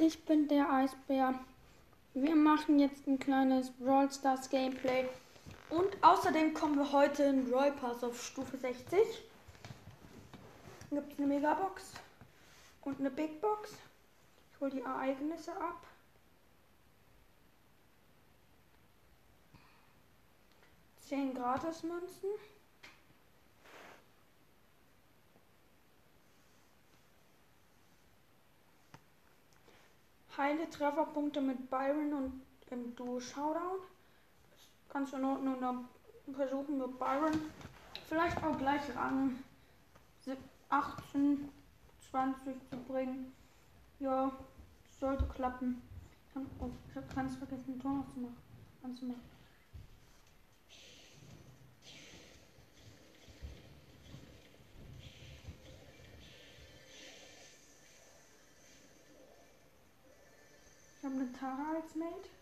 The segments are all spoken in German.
ich bin der Eisbär. Wir machen jetzt ein kleines Brawl Stars Gameplay. Und außerdem kommen wir heute in Brawl Pass auf Stufe 60. Dann gibt es eine Megabox und eine Big Box. Ich hole die Ereignisse ab. Zehn Gratis-Münzen. Heile Trefferpunkte mit Byron und im Duo Showdown. Ganz in Ordnung. Dann versuchen wir Byron vielleicht auch gleich Rang 18, 20 zu bringen. Ja, sollte klappen. Oh, ich habe ganz vergessen, den Ton aufzumachen. Anzumachen. Ich habe Tara als Mate.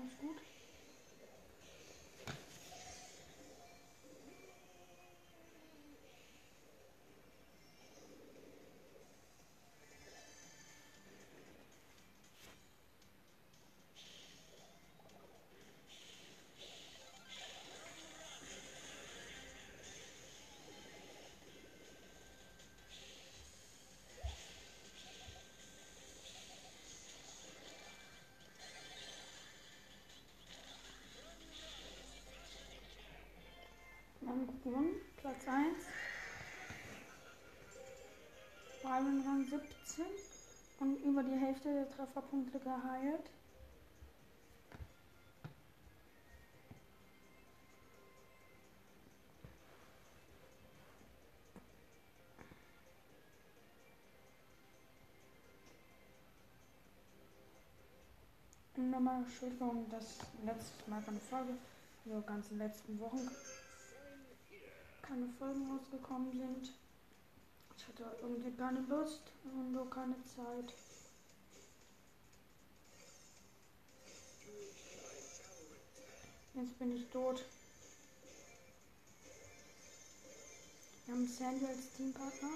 Ganz gut. Gewonnen, Platz 1. Byron Rang 17 und über die Hälfte der Trefferpunkte geheilt. Nochmal Entschuldigung, dass letztes Mal keine Folge, so ganzen letzten Wochen keine Folgen rausgekommen sind. Ich hatte irgendwie keine Lust und auch keine Zeit. Jetzt bin ich tot. Wir haben Sandy als Teampartner.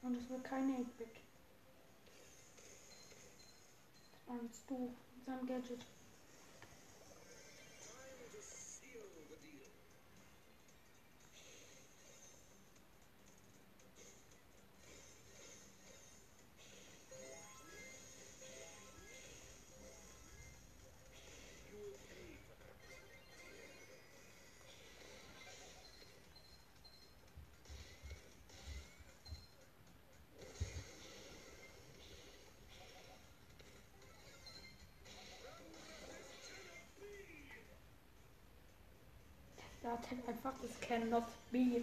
Und es wird keine 8-Bit. Das meinst du seinem Gadget. Halt einfach das Cannot be.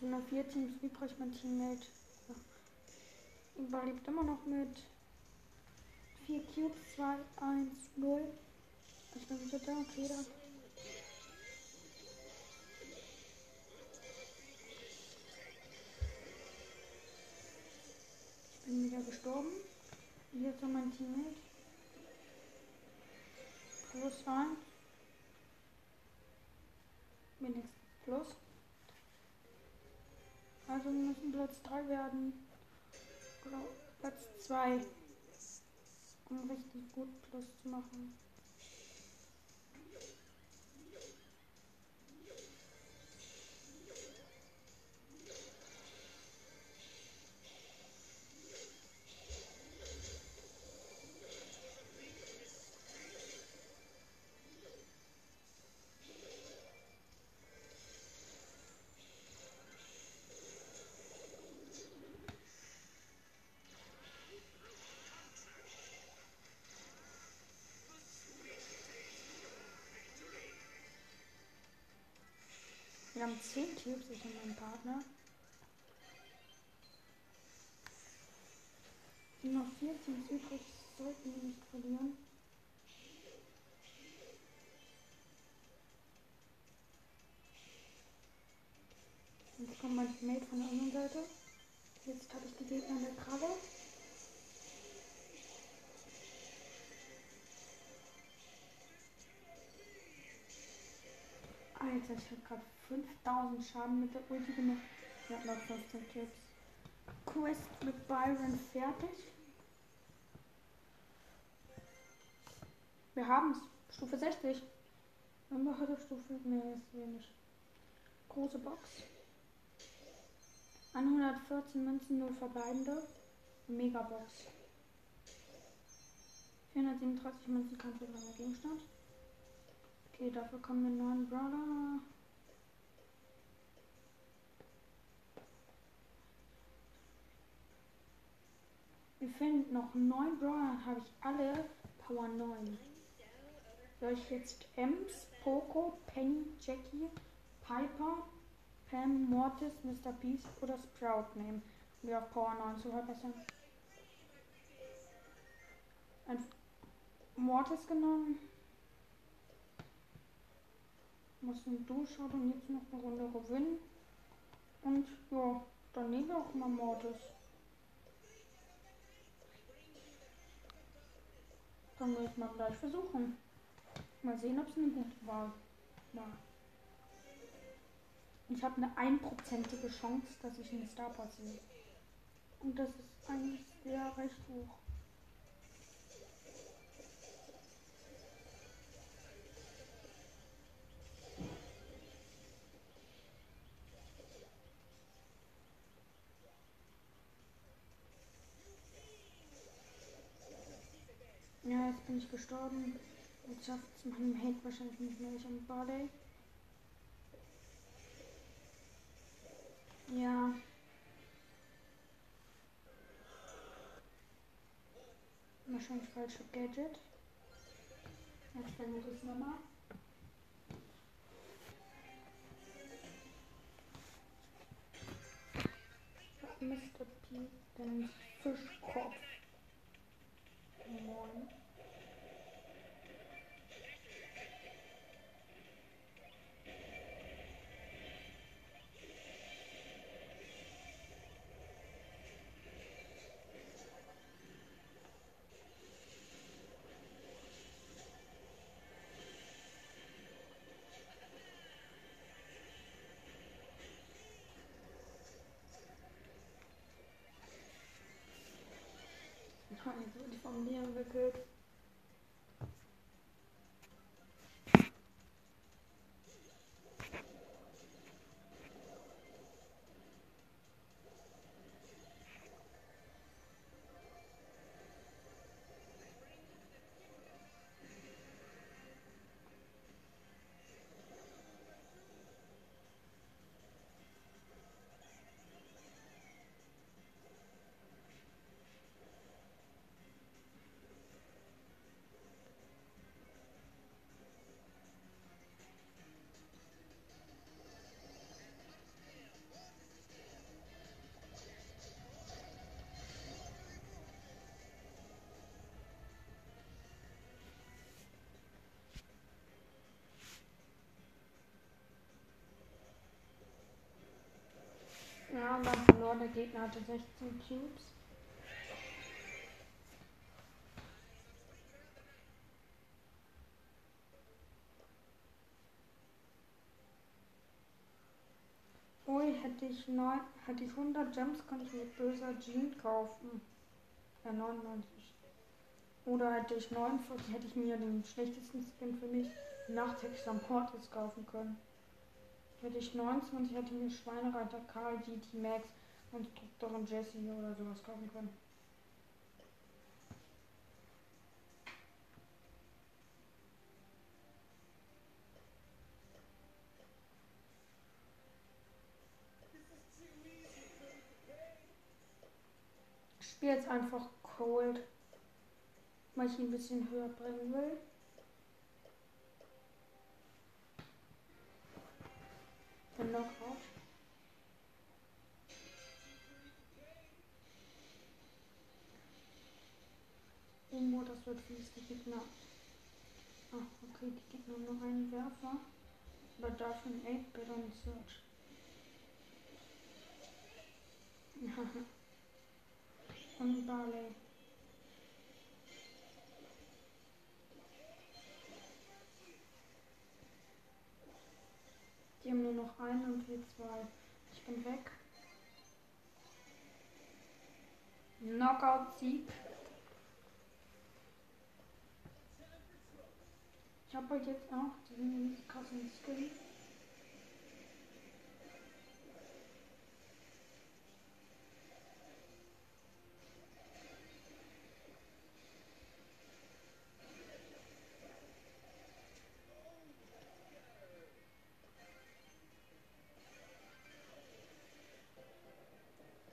Sind noch vier Teams übrig, mein Teammate. Überlebt immer noch mit 4 Cubes, 2, 1, 0. Ich bin wieder da, okay, da. Ich bin wieder gestorben. Jetzt noch mein Teammate. Plus 1. wenigstens Plus. Also wir müssen Platz 3 werden. Platz 2. Um richtig gut Plus zu machen. Haben 10 Cubes, ich und mein Partner. Noch 4 Teams übrig, sollten wir nicht verlieren. Alter, ich habe gerade 5000 Schaden mit der Ulti gemacht. Ich habe noch 15 Tipps. Quest mit Byron fertig. Wir haben es. Stufe 60. Haben wir heute Stufe? Ne, ist wenig. Große Box. 114 Münzen, 0 verbleibende. Megabox. 437 Münzen, kein verbleibender Gegenstand. Okay, dafür kommen wir neuen Brawler. Wir finden noch neun Brawler, habe ich alle Power 9. Soll ich jetzt Ems, Poco, Penny, Jackie, Piper, Pam, Mortis, Mr. Beast oder Sprout nehmen, um die auf Power 9 zu verbessern? Ein Mortis genommen. Muss ein Durchschaut und jetzt noch eine Runde gewinnen. Und ja, dann nehmen wir auch mal Mortis. Können wir jetzt mal gleich versuchen. Mal sehen, ob es eine gute Wahl war. Ich habe eine einprozentige Chance, dass ich einen Star sehe. Und das ist eigentlich sehr recht hoch. Ja, jetzt bin ich gestorben. Jetzt schafft es mein Hate wahrscheinlich nicht mehr. Ich am Barley. Ja. Wahrscheinlich falsche Gadget. Jetzt versuche ich es nochmal. Mr. P. den Fischkopf. Moin. Jetzt wurde ich vom und der Gegner hatte 16 Cubes. Ui, hätte ich, neun, hätte ich 100 Gems, könnte ich mir böser Jean kaufen. Ja, 99. Oder hätte ich 49, hätte ich mir den schlechtesten Skin für mich nach Texan Portis kaufen können. Hätte ich 29, hätte ich mir Schweinereiter Karl, GT Max, Konstruktorin Jesse oder sowas kaufen können. Ich spiele jetzt einfach Cold, weil ich ihn ein bisschen höher bringen will. Knockout. Irgendwo, das wird fies, die Gegner. Ach, okay, die Gegner haben nur einen Werfer. Aber dafür ein 8-Bit und Search. und Barley. Die haben nur noch einen und wir zwei. Ich bin weg. Knockout-Sieg. Ich habe halt jetzt auch diesen krassen Skin.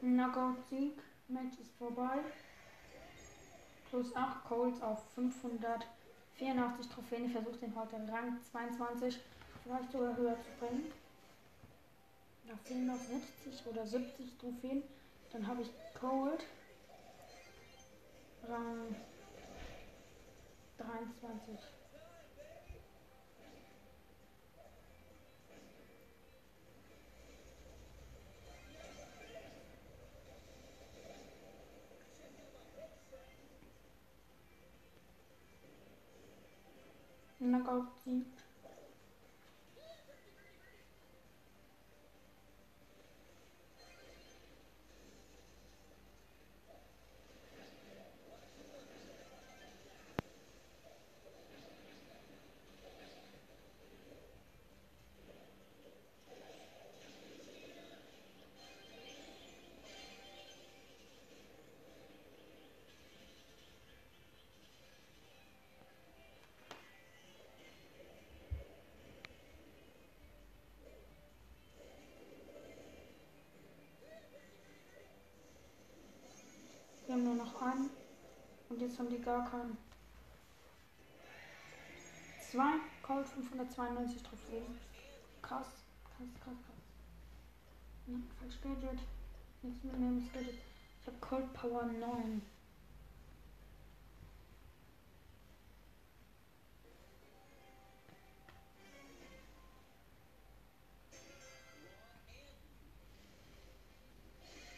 Knockout-Sieg. Match ist vorbei. Plus 8 Colts auf 584 Trophäen. Ich versuche den heute Rang 22 vielleicht sogar höher zu bringen. Da fehlen noch 60 oder 70 Trophäen. Dann habe ich Cold. Rang 23. Knockout-Sieg. Wir Und jetzt haben die gar keinen. Zwei Cold 592 Trophäen. Krass, krass, krass, krass. Hm, falsch Gadget. Nichts mitnehmen, das Gadget. Ich habe Cold Power 9.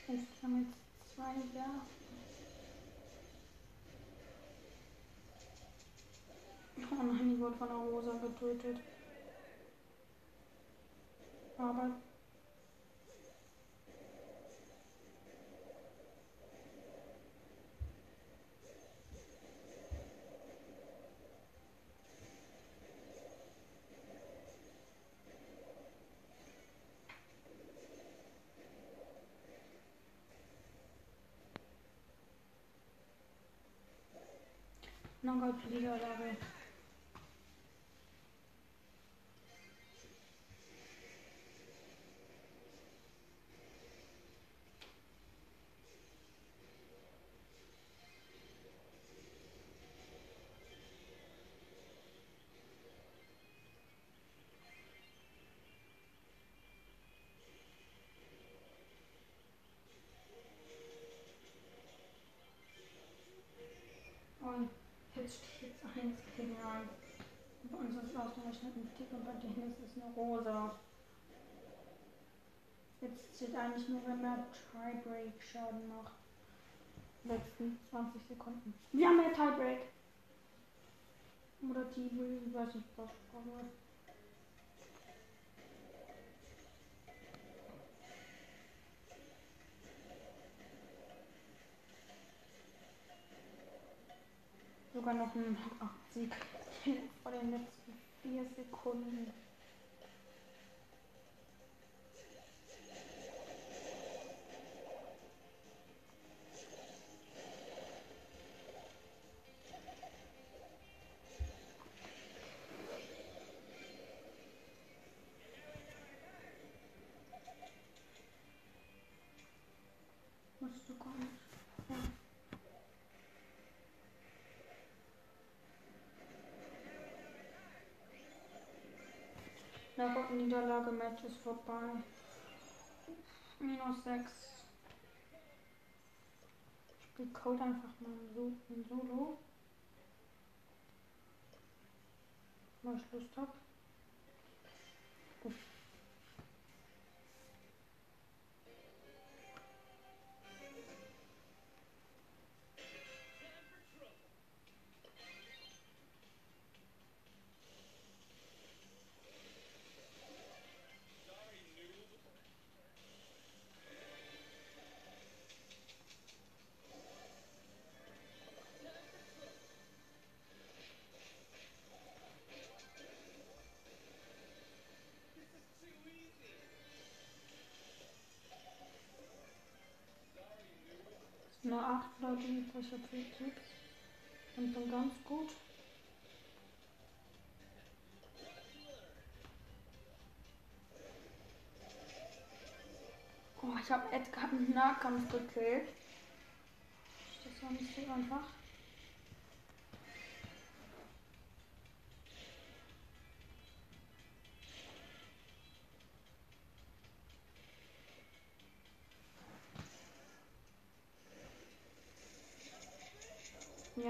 Ich habe jetzt zwei Werfer. Oh nein, die wurde von der Rosa getötet. Aber. Knockout-Niederlage. Und steht jetzt 1 gegen 1. Bei uns ist ausgerechnet ein Tick und bei denen ist es eine rosa. Jetzt steht eigentlich nur, wenn er Tiebreak Schaden macht. Letzten 20 Sekunden. Wir haben ja Tiebreak. Oder Tiebreak, ich weiß nicht, was ich Sogar noch ein Sieg vor den letzten vier Sekunden. Niederlage, Match ist vorbei. Minus 6. Spiel Code einfach mal in Solo. Mal ich Lust hab. Nur 8 Leute übrig, ich habe 4 Cubes. Und bin ganz gut. Oh, ich habe Edgar im Nahkampf gekillt. Das war nicht so einfach.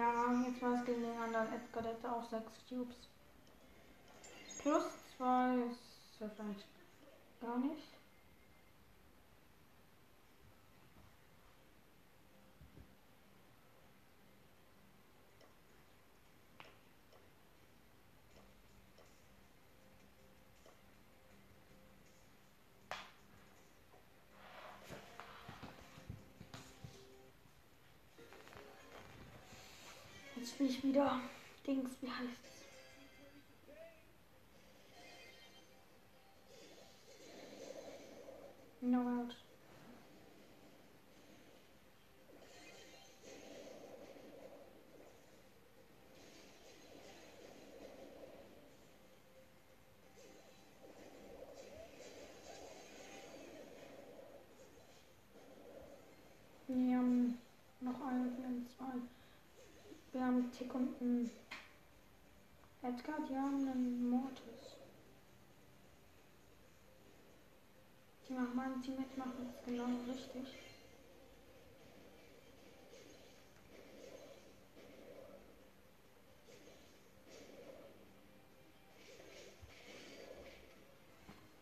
Ja, jetzt war es gegen den anderen Edgar, der hatte auch 6 Cubes. Plus 2 ist wahrscheinlich gar nicht. Jetzt spiele ich wieder Dings, wie heißt's? No out. Wir haben noch eine, wir haben zwei. Wir haben Tick und einen Edgar, die haben einen Mortis. Die machen mein Teammate machen es genau richtig.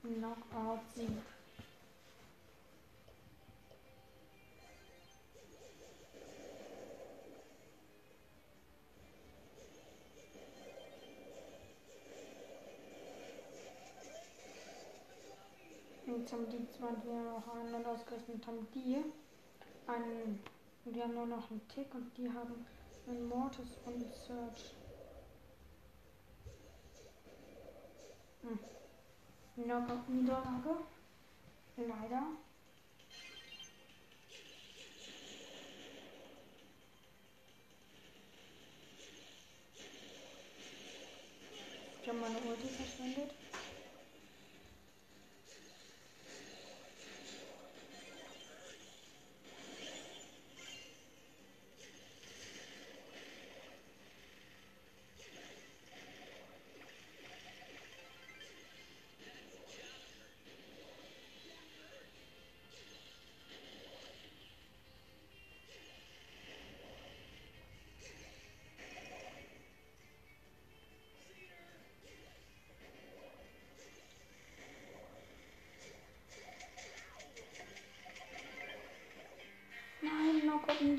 Knockout Sieg. Jetzt haben die zwei noch einen und ausgerechnet haben die einen, die haben nur noch einen Tick und die haben einen Mortis und Search. Hm. Niederlage. Leider. Ich habe meine Ulti verschwendet.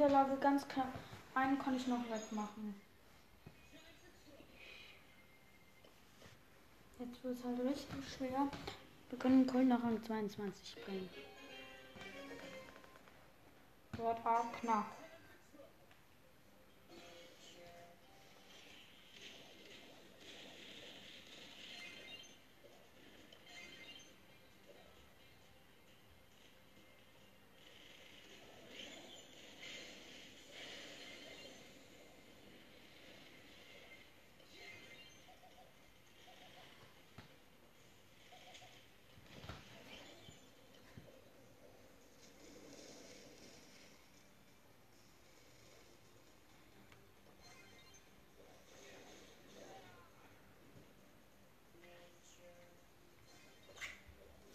Niederlage ganz knapp. Einen konnte ich noch wegmachen. Jetzt wird es halt richtig schwer. Wir können Köln nach Rang 22 bringen. Dort auch knapp.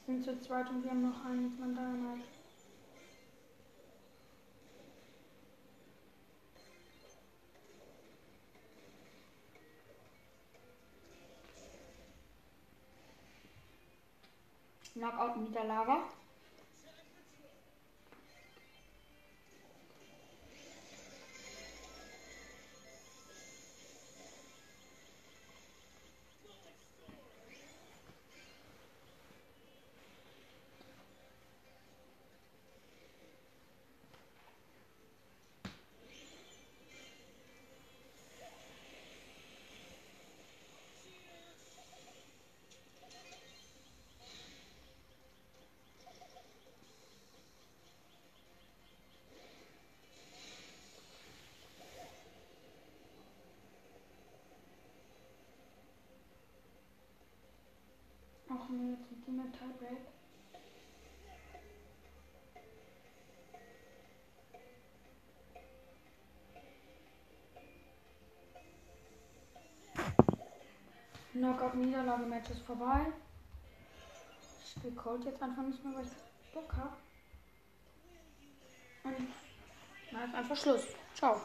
Sind zu zweit und wir haben noch einen von Dynamite. Knockout-Niederlage. Ach nee, jetzt sind die mit Tiebreak. Knockout-Niederlage-Match ist vorbei. Ich spiele Cold jetzt einfach nicht mehr, weil ich Bock habe. Und na, ist einfach Schluss. Ciao.